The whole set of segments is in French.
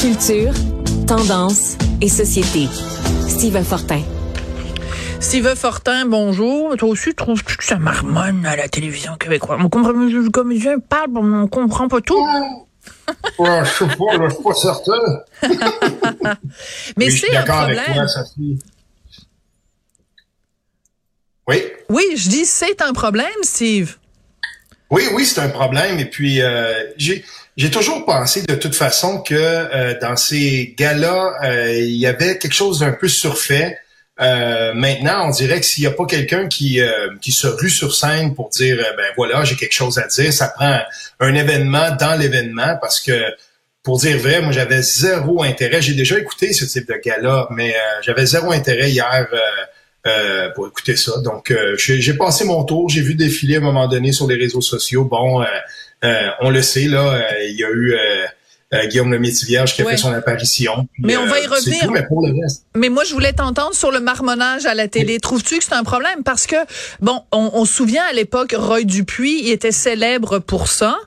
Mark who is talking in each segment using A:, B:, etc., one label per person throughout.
A: Culture, tendance et société. Steve Fortin.
B: Steve Fortin, bonjour. Toi aussi, trouves-tu que ça marmonne à la télévision québécoise? On comprend, le comédien parle, mais on comprend pas tout.
C: Ouais, je sais pas, je suis pas certain.
B: mais c'est un problème.
C: oui.
B: Oui, je dis c'est un problème, Steve.
C: Oui, oui, c'est un problème. Et puis, euh, j'ai j'ai toujours pensé de toute façon que euh, dans ces gars-là, euh, il y avait quelque chose d'un peu surfait. Euh, maintenant, on dirait que s'il n'y a pas quelqu'un qui qui se rue sur scène pour dire ben voilà, j'ai quelque chose à dire, ça prend un événement dans l'événement parce que pour dire vrai, moi j'avais zéro intérêt. J'ai déjà écouté ce type de gars-là, mais j'avais zéro intérêt hier. Euh, pour écouter ça. Donc, j'ai passé mon tour, j'ai vu défiler à un moment donné sur les réseaux sociaux. Bon, euh, on le sait, là, euh, il y a eu euh, Guillaume le Vierge qui a fait son apparition.
B: mais on va y revenir.
C: mais, pour le reste.
B: mais moi, je voulais t'entendre sur le marmonnage à la télé. Trouves-tu que c'est un problème? Parce que, bon, on, se souvient à l'époque, Roy Dupuis, il était célèbre pour ça.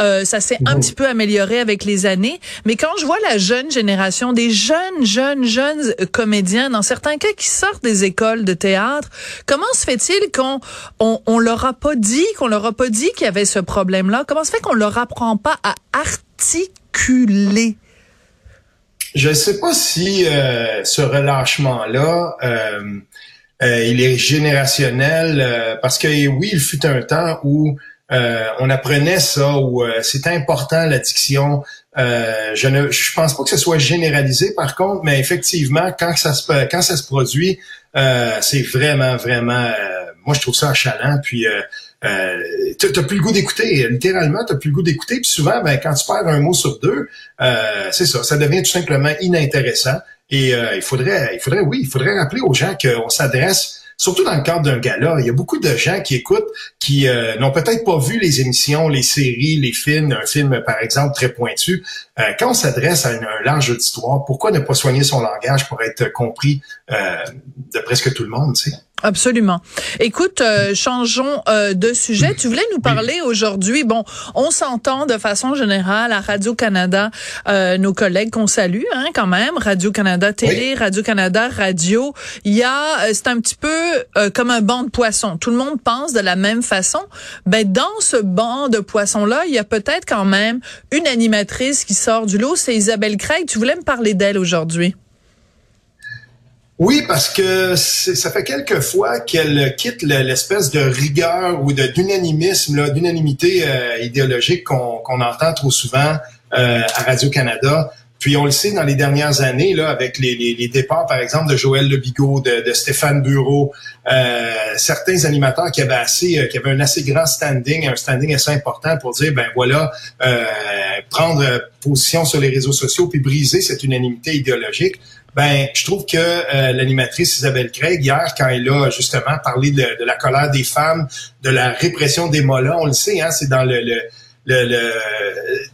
B: Euh, ça s'est un petit peu amélioré avec les années. Mais quand je vois la jeune génération, des jeunes, jeunes, jeunes comédiens, dans certains cas qui sortent des écoles de théâtre, comment se fait-il qu'on on, on leur a pas dit, qu'on leur a pas dit qu'il y avait ce problème-là? Comment se fait qu'on leur apprend pas à articuler
C: je ne sais pas si euh, ce relâchement-là, euh, euh, il est générationnel, parce que oui, il fut un temps où on apprenait ça, où c'est important l'addiction. je ne, je pense pas que ce soit généralisé, par contre, mais effectivement, quand ça se quand ça se produit, c'est vraiment, vraiment, moi je trouve ça achalant. Puis euh, t'as plus le goût d'écouter. Littéralement, t'as plus le goût d'écouter. Puis souvent, ben, quand tu perds un mot sur deux, euh, c'est ça, ça devient tout simplement inintéressant. Et euh, il faudrait, il faudrait, oui, il faudrait rappeler aux gens qu'on s'adresse surtout dans le cadre d'un gala, il y a beaucoup de gens qui écoutent qui euh, n'ont peut-être pas vu les émissions, les séries, les films, un film par exemple très pointu. Euh, quand on s'adresse à un large auditoire, pourquoi ne pas soigner son langage pour être compris de presque tout le monde, tu sais?
B: Absolument. Écoute, euh, changeons euh, de sujet. Tu voulais nous parler aujourd'hui. Bon, on s'entend de façon générale à Radio Canada, euh, nos collègues qu'on salue, hein, quand même. Radio Canada Télé, Radio Canada Radio. Il y a, c'est un petit peu comme un banc de poissons. Tout le monde pense de la même façon. Ben dans ce banc de poissons là, il y a peut-être quand même une animatrice qui sort du lot. C'est Isabelle Craig. Tu voulais me parler d'elle aujourd'hui.
C: Oui, parce que ça fait quelques fois qu'elle quitte l'espèce de rigueur ou d'unanimisme, d'unanimité euh, idéologique qu'on entend trop souvent euh, à Radio-Canada. Puis on le sait dans les dernières années, là, avec les, les, départs, par exemple, de Joël Lebigot, de, de Stéphane Bureau, euh, certains animateurs qui avaient assez, qui avaient un assez grand standing, un standing assez important pour dire, ben voilà, prendre position sur les réseaux sociaux puis briser cette unanimité idéologique. Ben je trouve que euh, l'animatrice Isabelle Craig hier quand elle a justement parlé de, la colère des femmes, de la répression des mollas, on le sait, hein, c'est dans le, le, le,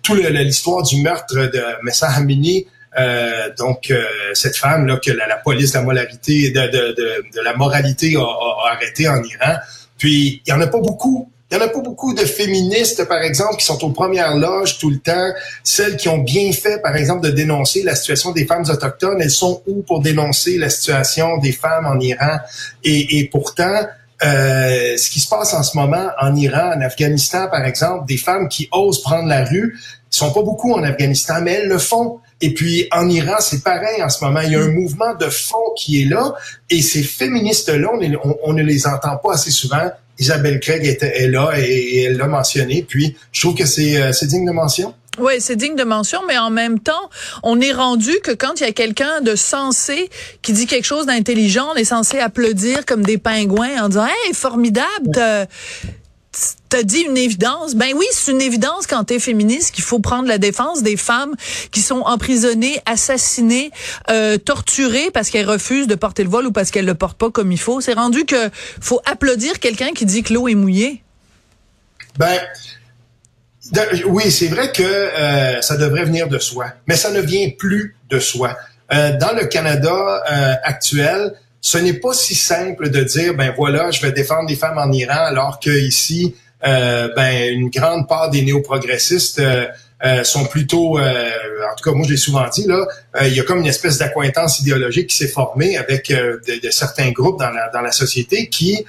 C: tout l'histoire du meurtre de Messa Hamini. Euh, donc euh, cette femme là que la, police de la moralité de, de, de, la moralité a, a, arrêté en Iran. Puis il y en a pas beaucoup il n'y en a pas beaucoup de féministes, par exemple, qui sont aux premières loges tout le temps. Celles qui ont bien fait, par exemple, de dénoncer la situation des femmes autochtones, elles sont où pour dénoncer la situation des femmes en Iran? Et, et pourtant, euh, ce qui se passe en ce moment en Iran, en Afghanistan, par exemple, des femmes qui osent prendre la rue, sont pas beaucoup en Afghanistan, mais elles le font. Et puis en Iran, c'est pareil en ce moment. Il y a un mouvement de fond qui est là, et ces féministes-là, on, on, ne les entend pas assez souvent. Isabelle Craig est là et, elle l'a mentionné. Puis, je trouve que c'est euh, digne de mention.
B: Oui, c'est digne de mention, mais en même temps, on est rendu que quand il y a quelqu'un de sensé qui dit quelque chose d'intelligent, on est censé applaudir comme des pingouins en disant Hey, formidable, t'as dit une évidence. Ben oui, c'est une évidence quand t'es féministe qu'il faut prendre la défense des femmes qui sont emprisonnées, assassinées, euh, torturées parce qu'elles refusent de porter le voile ou parce qu'elles le portent pas comme il faut. C'est rendu que faut applaudir quelqu'un qui dit que l'eau est mouillée.
C: Ben oui, c'est vrai que euh, ça devrait venir de soi, mais ça ne vient plus de soi. Euh, dans le Canada actuel, ce n'est pas si simple de dire ben voilà, je vais défendre les femmes en Iran alors que ici euh, ben une grande part des néo-progressistes euh, euh, sont plutôt, euh, en tout cas moi je l'ai souvent dit là, euh, il y a comme une espèce d'accointance idéologique qui s'est formée avec de, de, certains groupes dans la, dans la société qui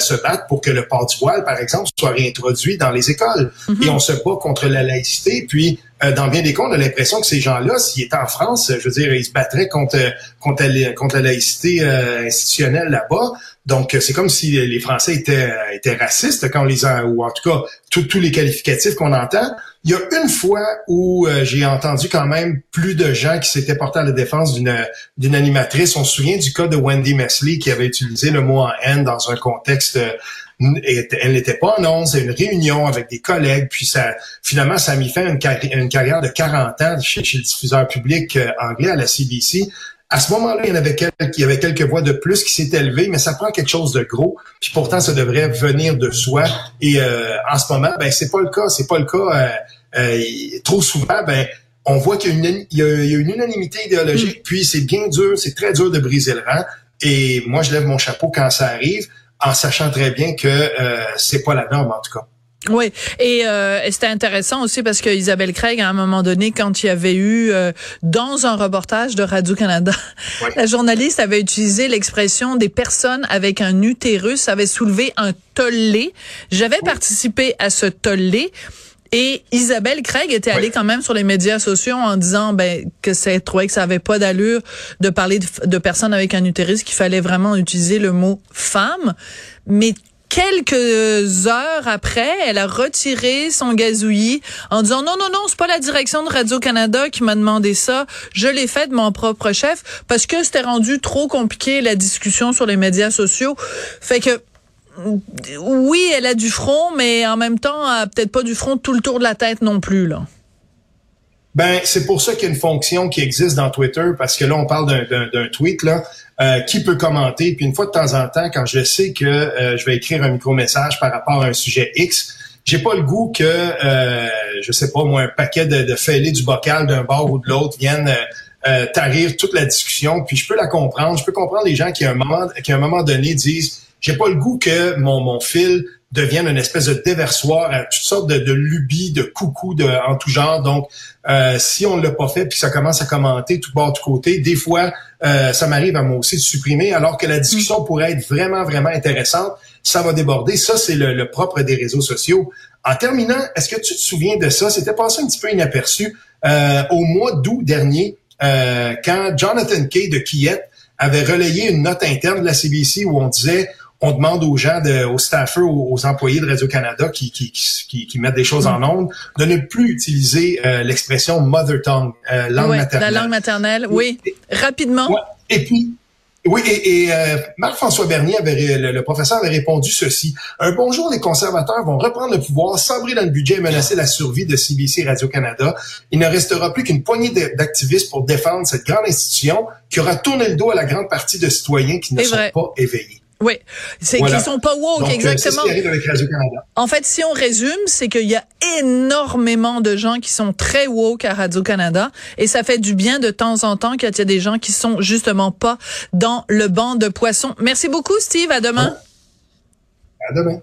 C: se battent pour que le port du voile, par exemple, soit réintroduit dans les écoles. Mm-hmm. Et on se bat contre la laïcité. Puis dans bien des cas, on a l'impression que ces gens-là, s'ils étaient en France, je veux dire, ils se battraient contre contre la, contre la laïcité institutionnelle là-bas. Donc, c'est comme si les Français étaient, étaient racistes quand on les a, ou en tout cas, tous les qualificatifs qu'on entend. Il y a une fois où euh, j'ai entendu quand même plus de gens qui s'étaient portés à la défense d'une animatrice. On se souvient du cas de Wendy Mesley qui avait utilisé le mot en haine dans un contexte elle n'était pas en once, une réunion avec des collègues, puis finalement, ça a mis fin à une, carrière de 40 ans chez, chez le diffuseur public euh, anglais à la CBC. À ce moment-là, il y avait quelques, voix de plus qui s'étaient élevées, mais ça prend quelque chose de gros. Puis pourtant, ça devrait venir de soi. Et euh, en ce moment, ben c'est pas le cas. C'est pas le cas. Euh, trop souvent, ben on voit qu'il y, y, a une unanimité idéologique. Mm. Puis c'est bien dur, c'est très dur de briser le rang. Et moi, je lève mon chapeau quand ça arrive, en sachant très bien que euh, c'est pas la norme en tout cas.
B: Oui, euh, et, c'était intéressant aussi parce que Isabelle Craig, à un moment donné, quand il y avait eu euh, dans un reportage de Radio Canada, la journaliste avait utilisé l'expression des personnes avec un utérus avait soulevé un tollé. J'avais participé à ce tollé. Et Isabelle Craig était allée quand même sur les médias sociaux en disant ben que c'est trouvait que ça avait pas d'allure de parler de, de personnes avec un utérus, qu'il fallait vraiment utiliser le mot femme. Mais quelques heures après, elle a retiré son gazouillis en disant non, non, non, c'est pas la direction de Radio-Canada qui m'a demandé ça. Je l'ai fait de mon propre chef parce que c'était rendu trop compliqué la discussion sur les médias sociaux. Fait que oui, elle a du front, mais en même temps, peut-être pas du front tout le tour de la tête non plus, là.
C: Ben, c'est pour ça qu'il y a une fonction qui existe dans Twitter, parce que là, on parle d'un tweet, euh, qui peut commenter. Puis une fois de temps en temps, quand je sais que euh, je vais écrire un micro-message par rapport à un sujet X, j'ai pas le goût que, euh, je sais pas moi, un paquet de, de fêlés du bocal d'un bord ou de l'autre viennent tarir toute la discussion. Puis je peux la comprendre. Je peux comprendre les gens qui, à un moment, qui à un moment donné disent, j'ai pas le goût que mon, mon fil deviennent une espèce de déversoir à toutes sortes de, de lubies, de coucou de, en tout genre. Donc, euh, si on ne l'a pas fait puis ça commence à commenter tout bord, tout côté, des fois, euh, ça m'arrive à moi aussi de supprimer, alors que la discussion mm. pourrait être vraiment, vraiment intéressante. Ça va déborder. Ça, c'est le, propre des réseaux sociaux. En terminant, est-ce que tu te souviens de ça? C'était passé un petit peu inaperçu euh, au mois d'août dernier, quand Jonathan Kay de Kiet avait relayé une note interne de la CBC où on disait on demande aux gens, de, aux staffers, aux, employés de Radio-Canada qui, qui, qui, qui, mettent des choses en ondes, de ne plus utiliser euh, l'expression mother tongue, euh, langue maternelle.
B: La langue maternelle, oui. Rapidement.
C: Et puis, oui, et, et euh, Marc-François Bernier, avait, le, professeur, avait répondu ceci. Un bonjour, les conservateurs vont reprendre le pouvoir, sabrer dans le budget et menacer la survie de CBC Radio-Canada. Il ne restera plus qu'une poignée d'activistes pour défendre cette grande institution qui aura tourné le dos à la grande partie de citoyens qui ne sont pas éveillés.
B: Oui, c'est qu'ils sont pas woke, euh, exactement. En fait, si on résume, c'est qu'il y a énormément de gens qui sont très woke à Radio-Canada et ça fait du bien de temps en temps qu'il y a des gens qui sont justement pas dans le banc de poissons. Merci beaucoup, Steve. À demain.
C: À demain.